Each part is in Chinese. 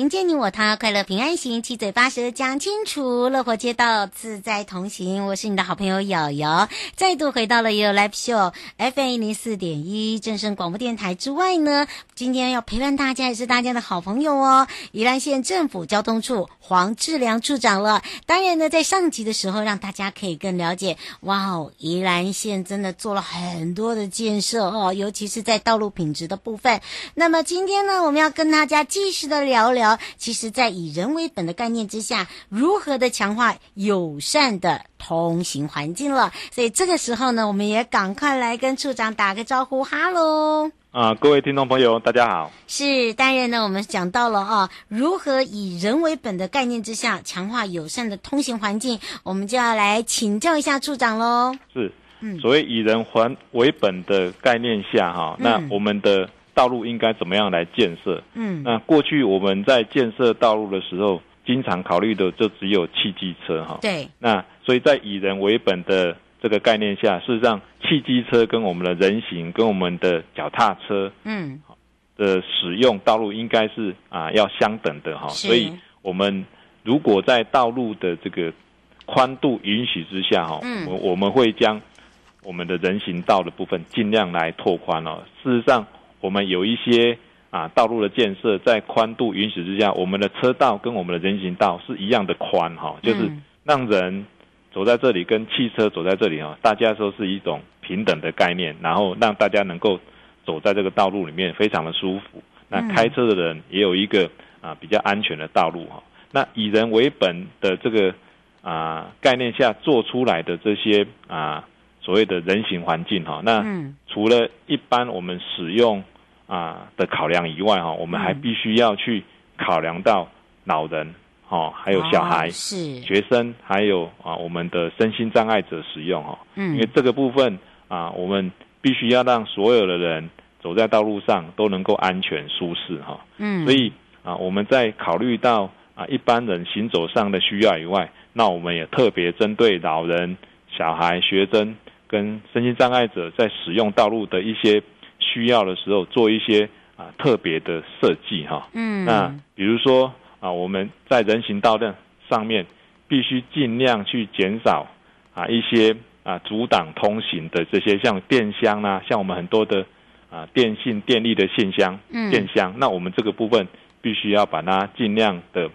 迎接你我他，快乐平安行，七嘴八舌讲清楚，乐活街道自在同行。我是你的好朋友瑶瑶，再度回到了也有 Live Show FM 一零四点一正声广播电台之外呢，今天要陪伴大家也是大家的好朋友哦，宜兰县政府交通处黄志良处长了。当然呢，在上集的时候，让大家可以更了解，哇哦，宜兰县真的做了很多的建设哦，尤其是在道路品质的部分。那么今天呢，我们要跟大家继续的聊聊。聊，其实，在以人为本的概念之下，如何的强化友善的通行环境了。所以这个时候呢，我们也赶快来跟处长打个招呼，哈喽！啊，各位听众朋友，大家好。是，当然呢，我们讲到了啊，如何以人为本的概念之下，强化友善的通行环境，我们就要来请教一下处长喽。是，嗯，所谓以人环为本的概念下，哈、嗯，那我们的。道路应该怎么样来建设？嗯，那过去我们在建设道路的时候，经常考虑的就只有汽机车哈。对。那所以在以人为本的这个概念下，事实上汽机车跟我们的人行跟我们的脚踏车，嗯，的使用道路应该是啊要相等的哈。所以我们如果在道路的这个宽度允许之下哈，嗯，我我们会将我们的人行道的部分尽量来拓宽哦。事实上。我们有一些啊道路的建设，在宽度允许之下，我们的车道跟我们的人行道是一样的宽哈，就是让人走在这里跟汽车走在这里哈，大家说是一种平等的概念，然后让大家能够走在这个道路里面非常的舒服。那开车的人也有一个啊比较安全的道路哈。那以人为本的这个啊概念下做出来的这些啊。所谓的人行环境哈，那除了一般我们使用啊的考量以外哈，我们还必须要去考量到老人哦，还有小孩、是。学生，还有啊我们的身心障碍者使用哈，因为这个部分啊，我们必须要让所有的人走在道路上都能够安全舒适哈，嗯，所以啊我们在考虑到啊一般人行走上的需要以外，那我们也特别针对老人、小孩、学生。跟身心障碍者在使用道路的一些需要的时候，做一些啊特别的设计哈。嗯，那比如说啊，我们在人行道的上面，必须尽量去减少啊一些啊阻挡通行的这些像电箱啊，像我们很多的啊电信电力的线箱、电箱，那我们这个部分必须要把它尽量的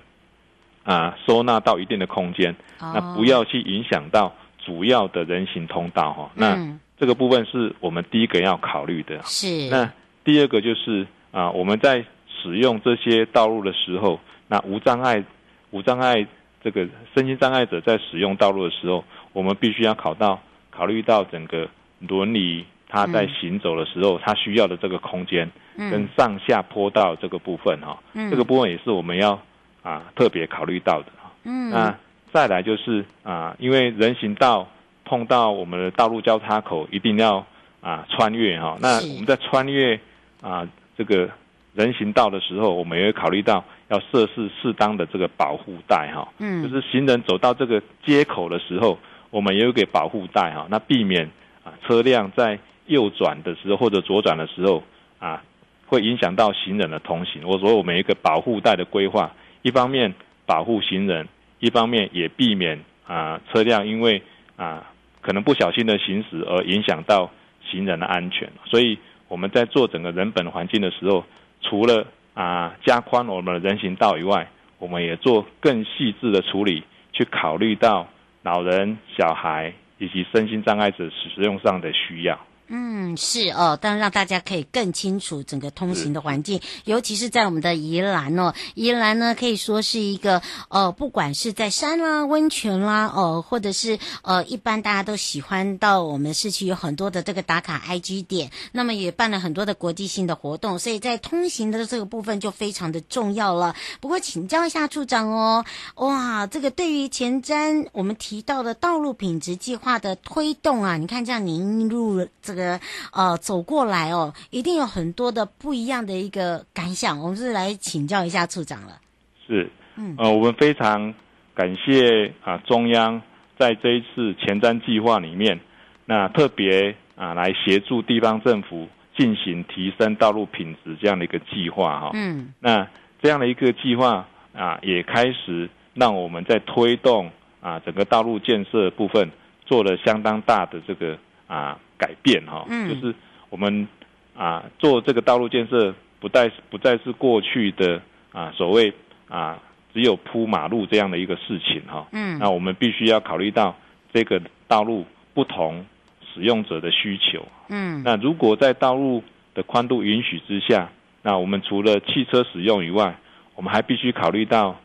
啊收纳到一定的空间，那不要去影响到。主要的人行通道哈，那这个部分是我们第一个要考虑的。是。那第二个就是啊，我们在使用这些道路的时候，那无障碍、无障碍这个身心障碍者在使用道路的时候，我们必须要考到考虑到整个轮椅他在行走的时候，他需要的这个空间跟上下坡道这个部分哈，这个部分也是我们要啊特别考虑到的。嗯。那。再来就是啊，因为人行道碰到我们的道路交叉口，一定要啊穿越哈。那我们在穿越啊这个人行道的时候，我们也会考虑到要设置适当的这个保护带哈。嗯，就是行人走到这个街口的时候，我们也有给保护带哈，那避免啊车辆在右转的时候或者左转的时候啊，会影响到行人的通行。我说我们一个保护带的规划，一方面保护行人。一方面也避免啊车辆因为啊可能不小心的行驶而影响到行人的安全，所以我们在做整个人本环境的时候，除了啊加宽我们的人行道以外，我们也做更细致的处理，去考虑到老人、小孩以及身心障碍者使用上的需要。嗯，是哦，当然让大家可以更清楚整个通行的环境，尤其是在我们的宜兰哦，宜兰呢可以说是一个呃，不管是在山啦、温泉啦，哦、呃，或者是呃，一般大家都喜欢到我们市区有很多的这个打卡 IG 点，那么也办了很多的国际性的活动，所以在通行的这个部分就非常的重要了。不过请教一下处长哦，哇，这个对于前瞻我们提到的道路品质计划的推动啊，你看这样您入这个。这个呃，走过来哦，一定有很多的不一样的一个感想。我们是来请教一下处长了。是，嗯，呃，我们非常感谢啊，中央在这一次前瞻计划里面，那特别啊来协助地方政府进行提升道路品质这样的一个计划哈。嗯，那这样的一个计划啊，也开始让我们在推动啊整个道路建设部分做了相当大的这个啊。改变哈，就是我们啊做这个道路建设，不再不再是过去的啊所谓啊只有铺马路这样的一个事情哈。嗯，那我们必须要考虑到这个道路不同使用者的需求。嗯，那如果在道路的宽度允许之下，那我们除了汽车使用以外，我们还必须考虑到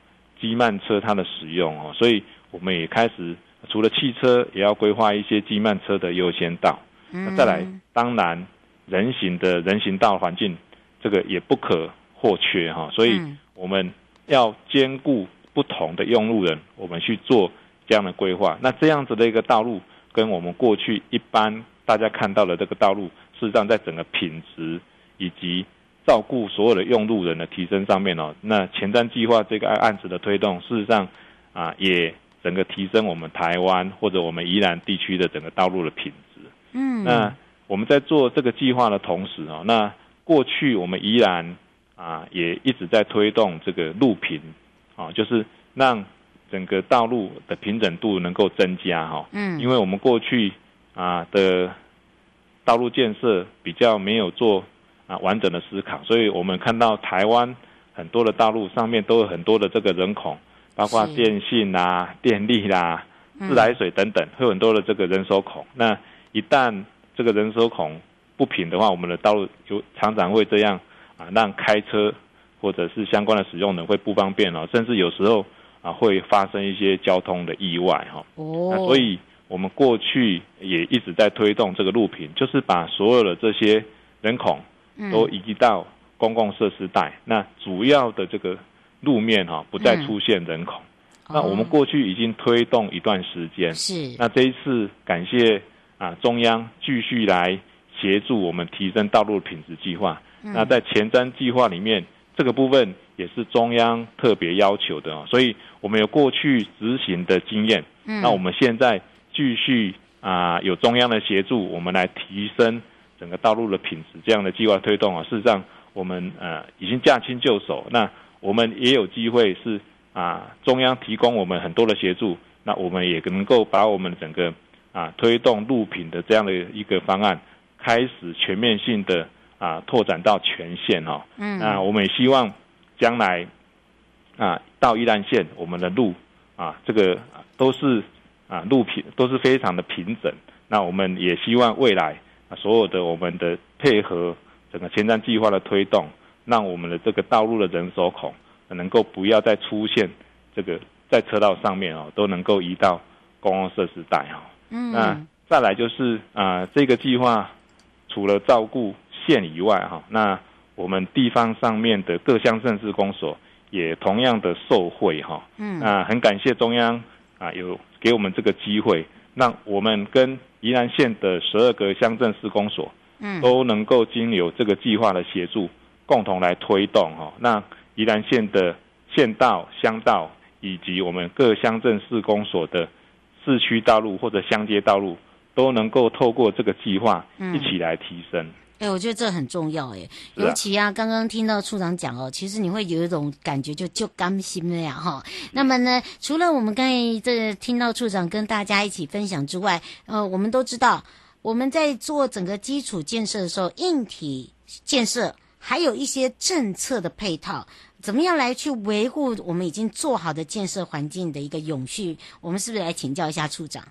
机慢车它的使用哦。所以我们也开始除了汽车，也要规划一些机慢车的优先道。那再来，当然，人行的人行道环境，这个也不可或缺哈。所以我们要兼顾不同的用路人，我们去做这样的规划。那这样子的一个道路，跟我们过去一般大家看到的这个道路，事实上在整个品质以及照顾所有的用路人的提升上面哦，那前瞻计划这个案子的推动，事实上啊，也整个提升我们台湾或者我们宜兰地区的整个道路的品质。嗯，那我们在做这个计划的同时啊，那过去我们依然啊也一直在推动这个路平啊，就是让整个道路的平整度能够增加哈。嗯，因为我们过去啊的道路建设比较没有做啊完整的思考，所以我们看到台湾很多的道路上面都有很多的这个人孔，包括电信啦、电力啦、自来水等等，会有很多的这个人手孔。那一旦这个人手孔不平的话，我们的道路就常常会这样啊，让开车或者是相关的使用人会不方便哦，甚至有时候啊会发生一些交通的意外哈。哦，那所以我们过去也一直在推动这个路平，就是把所有的这些人孔都移到公共设施带，那主要的这个路面哈不再出现人孔。那我们过去已经推动一段时间，是那这一次感谢。啊，中央继续来协助我们提升道路品质计划。嗯、那在前瞻计划里面，这个部分也是中央特别要求的哦。所以我们有过去执行的经验。嗯、那我们现在继续啊，有中央的协助，我们来提升整个道路的品质。这样的计划推动啊，事实上我们呃已经驾轻就熟。那我们也有机会是啊，中央提供我们很多的协助，那我们也能够把我们整个。啊，推动路品的这样的一个方案，开始全面性的啊拓展到全线哈。嗯。那我们也希望将来啊到宜兰县，我们的路啊这个都是啊路品都是非常的平整。那我们也希望未来啊所有的我们的配合整个前瞻计划的推动，让我们的这个道路的人手孔能够不要再出现这个在车道上面哦，都能够移到公共设施带哈。嗯，那再来就是啊、呃，这个计划除了照顾县以外哈，那我们地方上面的各乡镇市公所也同样的受惠哈。嗯，那很感谢中央啊，有给我们这个机会，让我们跟宜兰县的十二个乡镇市公所，嗯，都能够经由这个计划的协助，共同来推动哈。那宜兰县的县道、乡道以及我们各乡镇市公所的。市区道路或者乡街道路都能够透过这个计划一起来提升。哎、我觉得这很重要哎，尤其啊，刚刚听到处长讲哦，其实你会有一种感觉就，就就甘心了呀哈。那么呢，除了我们刚才这听到处长跟大家一起分享之外，呃，我们都知道我们在做整个基础建设的时候，硬体建设还有一些政策的配套。怎么样来去维护我们已经做好的建设环境的一个永续？我们是不是来请教一下处长？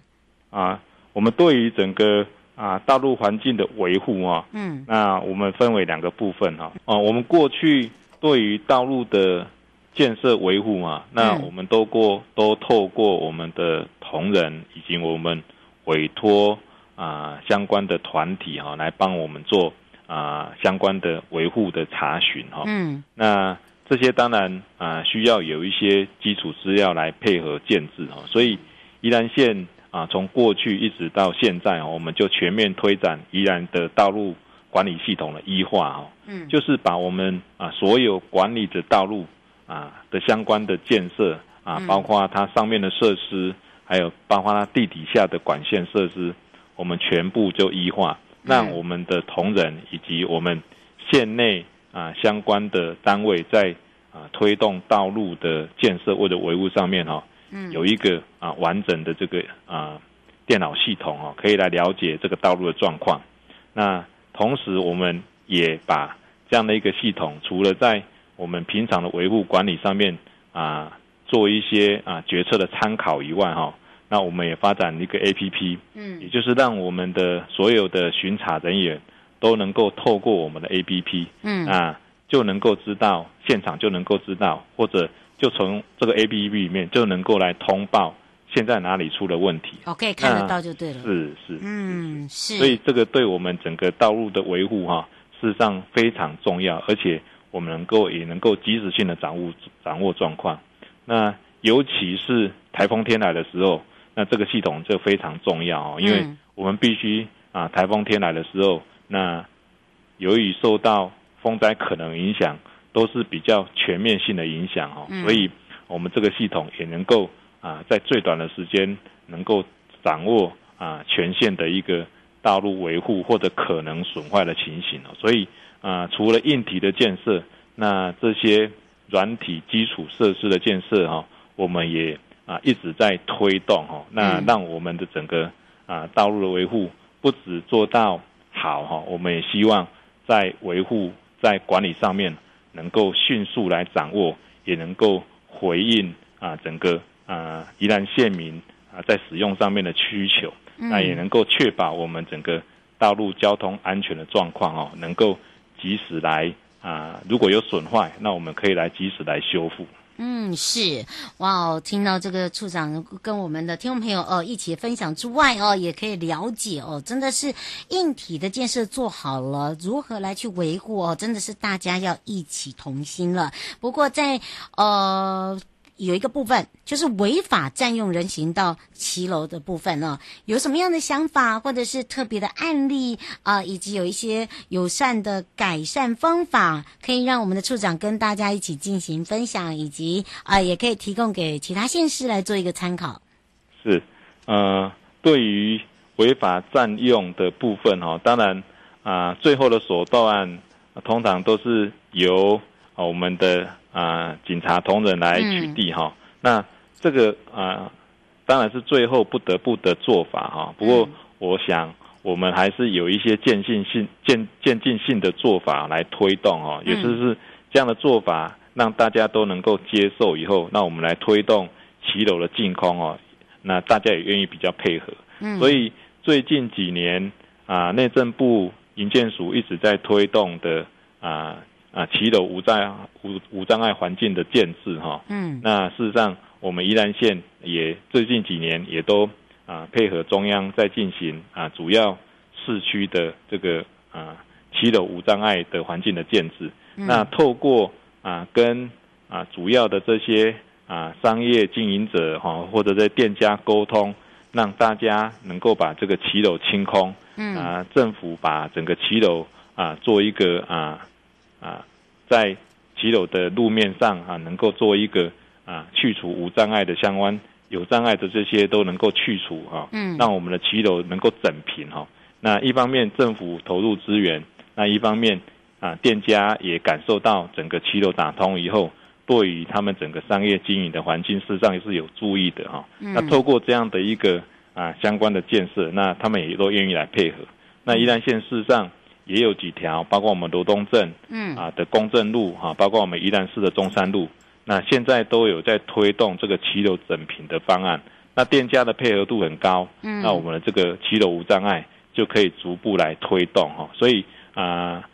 啊，我们对于整个啊道路环境的维护啊，嗯，那我们分为两个部分哈。哦，我们过去对于道路的建设维护嘛，那我们都过都透过我们的同仁以及我们委托啊相关的团体哈来帮我们做啊相关的维护的查询哈。嗯，那。这些当然啊，需要有一些基础资料来配合建制哈，所以宜兰县啊，从过去一直到现在，我们就全面推展宜兰的道路管理系统的一化哦，嗯，就是把我们啊所有管理的道路啊的相关的建设啊，包括它上面的设施，还有包括它地底下的管线设施，我们全部就一化，让我们的同仁以及我们县内。啊，相关的单位在啊推动道路的建设或者维护上面哈，嗯，有一个啊完整的这个啊电脑系统哦，可以来了解这个道路的状况。那同时，我们也把这样的一个系统，除了在我们平常的维护管理上面啊做一些啊决策的参考以外哈，那我们也发展一个 APP，嗯，也就是让我们的所有的巡查人员。都能够透过我们的 APP，嗯，啊，就能够知道现场就能够知道，或者就从这个 APP 里面就能够来通报现在哪里出了问题。OK，看得到就对了。是是，嗯是。所以这个对我们整个道路的维护哈，事实上非常重要，而且我们能够也能够及时性的掌握掌握状况。那尤其是台风天来的时候，那这个系统就非常重要哦，因为我们必须啊，台风天来的时候。那由于受到风灾可能影响，都是比较全面性的影响哦，嗯、所以我们这个系统也能够啊，在最短的时间能够掌握啊全线的一个道路维护或者可能损坏的情形哦，所以啊，除了硬体的建设，那这些软体基础设施的建设哈，我们也啊一直在推动哈，那让我们的整个啊道路的维护不止做到。好哈，我们也希望在维护、在管理上面能够迅速来掌握，也能够回应啊整个啊宜兰县民啊在使用上面的需求，那也能够确保我们整个道路交通安全的状况哦，能够及时来啊，如果有损坏，那我们可以来及时来修复。嗯，是哇哦，听到这个处长跟我们的听众朋友哦一起分享之外哦，也可以了解哦，真的是硬体的建设做好了，如何来去维护哦，真的是大家要一起同心了。不过在呃。有一个部分就是违法占用人行道骑楼的部分呢，有什么样的想法或者是特别的案例啊、以及有一些友善的改善方法，可以让我们的处长跟大家一起进行分享，以及啊、也可以提供给其他县市来做一个参考。是，呃，对于违法占用的部分哈，当然啊、最后的手段通常都是由啊我们的。啊，警察同仁来取缔哈，嗯、那这个啊，当然是最后不得不的做法哈。不过，我想我们还是有一些渐进性、渐渐进性的做法来推动哈，也就是这样的做法，让大家都能够接受以后，那我们来推动骑楼的净空哦，那大家也愿意比较配合。嗯，所以最近几年啊，内政部营建署一直在推动的啊。啊，骑楼无障无无障碍环境的建制哈，嗯，那事实上，我们宜兰县也最近几年也都啊配合中央在进行啊主要市区的这个啊骑楼无障碍的环境的建制，嗯、那透过啊跟啊主要的这些啊商业经营者哈或者在店家沟通，让大家能够把这个骑楼清空，嗯。啊政府把整个骑楼啊做一个啊。啊，在骑楼的路面上啊，能够做一个啊去除无障碍的相关有障碍的这些都能够去除哈，嗯，让我们的骑楼能够整平哈。那一方面政府投入资源，那一方面啊店家也感受到整个骑楼打通以后，对于他们整个商业经营的环境，事实上也是有注意的哈。那透过这样的一个啊相关的建设，那他们也都愿意来配合。那宜兰县事实上。也有几条，包括我们罗东镇，嗯啊的公正路哈，包括我们宜兰市的中山路，那现在都有在推动这个骑楼整平的方案。那店家的配合度很高，嗯，那我们的这个骑楼无障碍就可以逐步来推动哈。所以啊，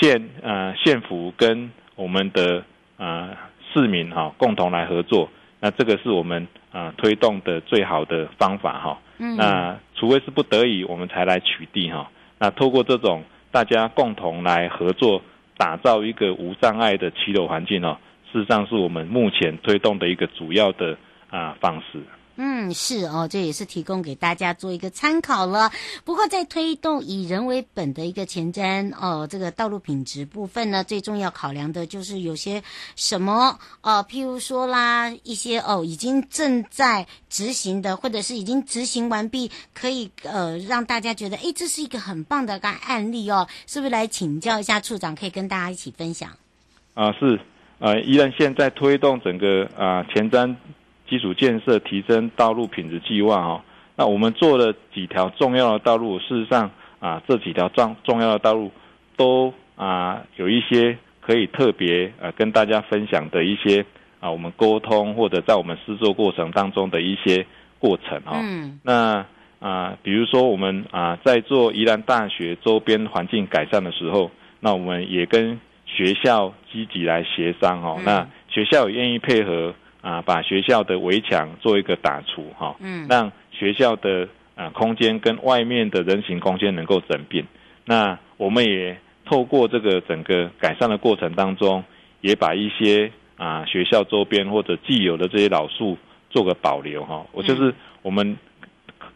县啊县府跟我们的啊市民哈共同来合作，那这个是我们啊推动的最好的方法哈。嗯。那除非是不得已，我们才来取缔哈。那透过这种大家共同来合作，打造一个无障碍的骑楼环境哦，事实上是我们目前推动的一个主要的啊方式。嗯，是哦，这也是提供给大家做一个参考了。不过，在推动以人为本的一个前瞻哦，这个道路品质部分呢，最重要考量的就是有些什么哦，譬如说啦，一些哦已经正在执行的，或者是已经执行完毕，可以呃让大家觉得，哎，这是一个很棒的个案例哦，是不是？来请教一下处长，可以跟大家一起分享。啊，是，呃，依然现在推动整个啊前瞻。基础建设提升道路品质计划哈，那我们做了几条重要的道路，事实上啊，这几条重重要的道路都啊有一些可以特别呃跟大家分享的一些啊，我们沟通或者在我们施作过程当中的一些过程哈。嗯。那啊，比如说我们啊在做宜兰大学周边环境改善的时候，那我们也跟学校积极来协商哈。那学校也愿意配合。啊，把学校的围墙做一个打除哈，嗯，让学校的啊空间跟外面的人行空间能够整并。那我们也透过这个整个改善的过程当中，也把一些啊学校周边或者既有的这些老树做个保留哈。我就是我们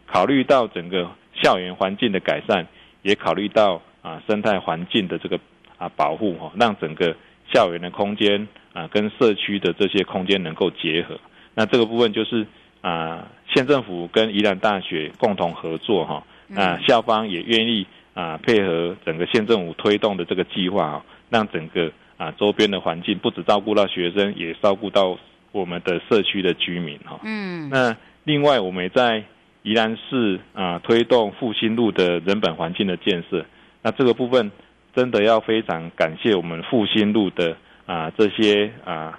考虑到整个校园环境的改善，也考虑到啊生态环境的这个啊保护哈，让整个校园的空间。啊，跟社区的这些空间能够结合，那这个部分就是啊，县政府跟宜兰大学共同合作哈，那校方也愿意啊配合整个县政府推动的这个计划啊，让整个啊周边的环境不只照顾到学生，也照顾到我们的社区的居民哈。嗯，那另外我们也在宜兰市啊推动复兴路的人本环境的建设，那这个部分真的要非常感谢我们复兴路的。啊，这些啊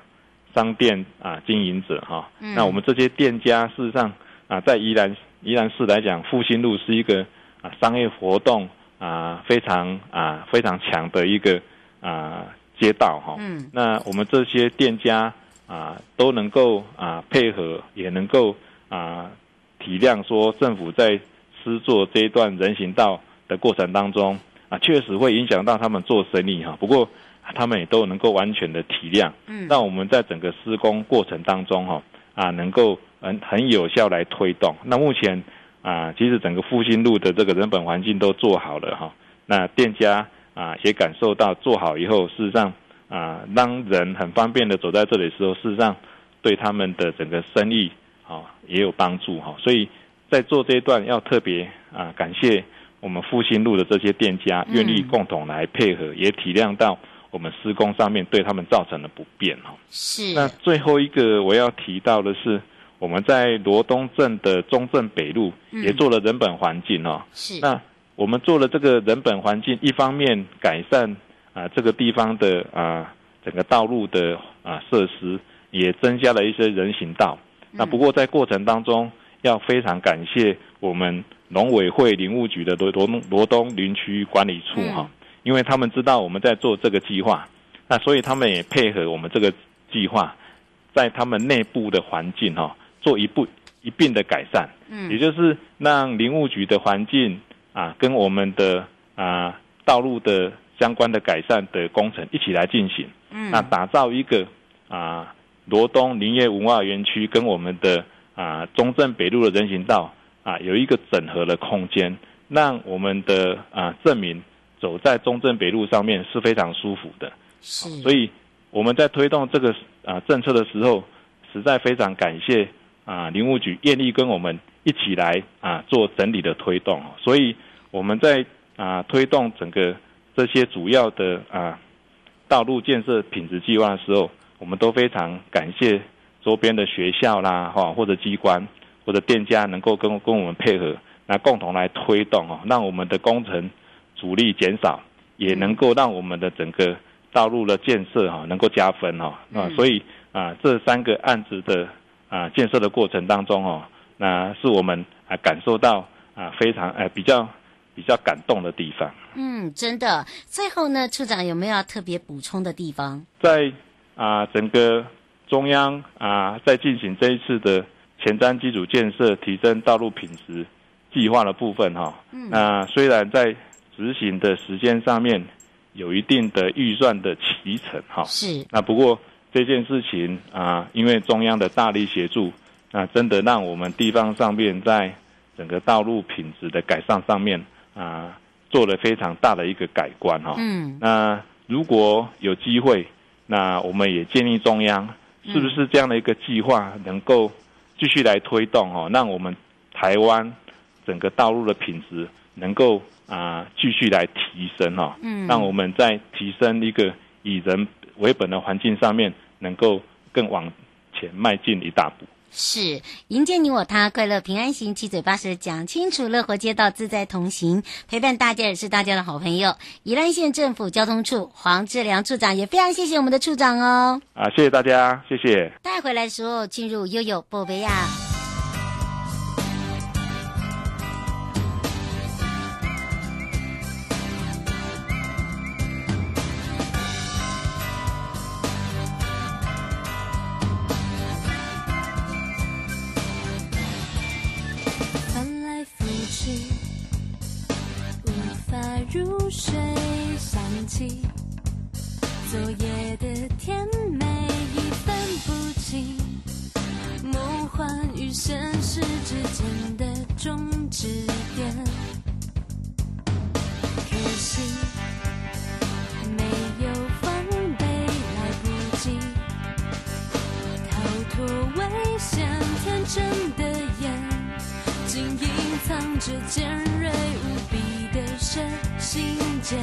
商店啊经营者哈、啊嗯，那我们这些店家事实上啊，在宜兰宜兰市来讲，复兴路是一个啊商业活动啊非常啊非常强的一个啊街道哈、啊。嗯，那我们这些店家啊都能够啊配合，也能够啊体谅说政府在施作这一段人行道的过程当中啊，确实会影响到他们做生意哈、啊。不过。他们也都能够完全的体谅，嗯，让我们在整个施工过程当中，哈啊，能够很很有效来推动。那目前啊，其实整个复兴路的这个人本环境都做好了，哈。那店家啊也感受到做好以后，事实上啊，让人很方便的走在这里的时候，事实上对他们的整个生意啊也有帮助，哈。所以在做这一段要特别啊感谢我们复兴路的这些店家愿意共同来配合，也体谅到。我们施工上面对他们造成的不便哈，是。那最后一个我要提到的是，我们在罗东镇的中正北路也做了人本环境哦，是。那我们做了这个人本环境，一方面改善啊这个地方的啊整个道路的啊设施，也增加了一些人行道。那不过在过程当中，要非常感谢我们农委会林务局的罗罗罗东林区管理处哈。因为他们知道我们在做这个计划，那所以他们也配合我们这个计划，在他们内部的环境哈，做一步一并的改善，嗯，也就是让林务局的环境啊，跟我们的啊道路的相关的改善的工程一起来进行，嗯，那打造一个啊罗东林业文化园区跟我们的啊中正北路的人行道啊有一个整合的空间，让我们的啊镇民。走在中正北路上面是非常舒服的，是，所以我们在推动这个啊政策的时候，实在非常感谢啊林务局愿意跟我们一起来啊做整理的推动，所以我们在啊推动整个这些主要的啊道路建设品质计划的时候，我们都非常感谢周边的学校啦哈或者机关或者店家能够跟跟我们配合，那共同来推动哦，让我们的工程。阻力减少，也能够让我们的整个道路的建设哈能够加分哈啊，所以啊这三个案子的啊建设的过程当中哦，那是我们啊感受到啊非常哎比较比较感动的地方。嗯，真的。最后呢，处长有没有特别补充的地方？在啊、呃，整个中央啊、呃，在进行这一次的前瞻基础建设提升道路品质计划的部分哈。嗯。那虽然在执行的时间上面有一定的预算的提成哈。是。那不过这件事情啊、呃，因为中央的大力协助，那真的让我们地方上面在整个道路品质的改善上面啊、呃，做了非常大的一个改观哈。嗯。那如果有机会。那我们也建议中央，是不是这样的一个计划能够继续来推动哦，让我们台湾整个道路的品质能够啊继续来提升哦，嗯，让我们在提升一个以人为本的环境上面，能够更往前迈进一大步。是迎接你我他，快乐平安行，七嘴八舌讲清楚，乐活街道自在同行，陪伴大家也是大家的好朋友。宜兰县政府交通处黄志良处长也非常谢谢我们的处长哦。啊，谢谢大家，谢谢。带回来的时候进入悠悠逃脱危险，天真的眼，竟隐藏着尖锐无比的神心尖。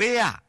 europea.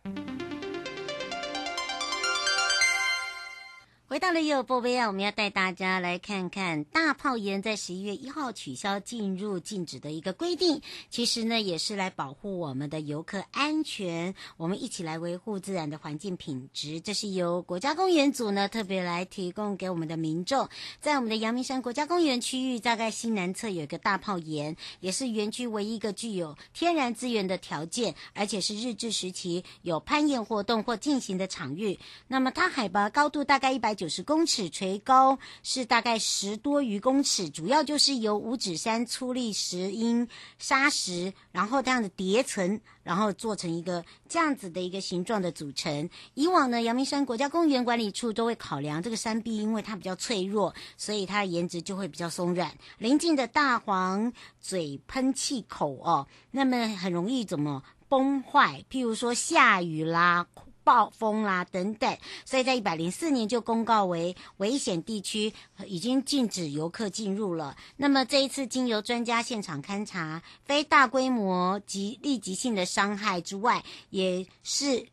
贝啊！回到了悠悠宝贝啊，我们要带大家来看看大炮岩在十一月一号取消进入禁止的一个规定。其实呢，也是来保护我们的游客安全，我们一起来维护自然的环境品质。这是由国家公园组呢特别来提供给我们的民众。在我们的阳明山国家公园区域，大概西南侧有一个大炮岩，也是园区唯一一个具有天然资源的条件，而且是日治时期有攀岩活动或进行的场域。那么它海拔高度大概一百。九十公公尺，垂高是大概十多余公尺，主要就是由五指山粗礫石英砂石，然后这样的叠层，然后做成一个这样子的一个形状的组成。以往呢，阳明山国家公园管理处都会考量这个山壁，因为它比较脆弱，所以它的颜值就会比较松软。邻近的大黄嘴喷气口哦，那么很容易怎么崩坏？譬如说下雨啦。暴风啦、等等，所以在一百零四年就公告为危险地区，已经禁止游客进入了。那么这一次经由专家现场勘查，非大规模及立即性的伤害之外，也是。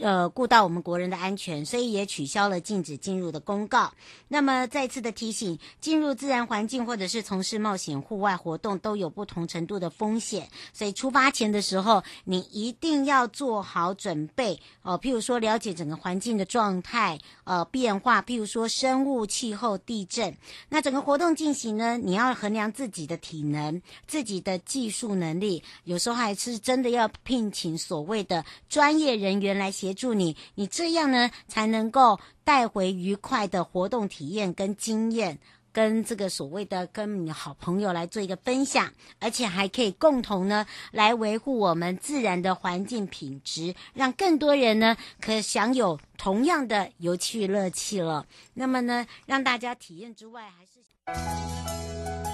呃，顾到我们国人的安全，所以也取消了禁止进入的公告。那么再次的提醒，进入自然环境或者是从事冒险户外活动都有不同程度的风险，所以出发前的时候，你一定要做好准备哦、譬如说，了解整个环境的状态呃变化，譬如说生物、气候、地震。那整个活动进行呢，你要衡量自己的体能、自己的技术能力，有时候还是真的要聘请所谓的专业人员来。协助你，你这样呢才能够带回愉快的活动体验跟经验，跟这个所谓的跟你好朋友来做一个分享，而且还可以共同呢来维护我们自然的环境品质，让更多人呢可享有同样的有趣乐趣了。那么呢，让大家体验之外，还是。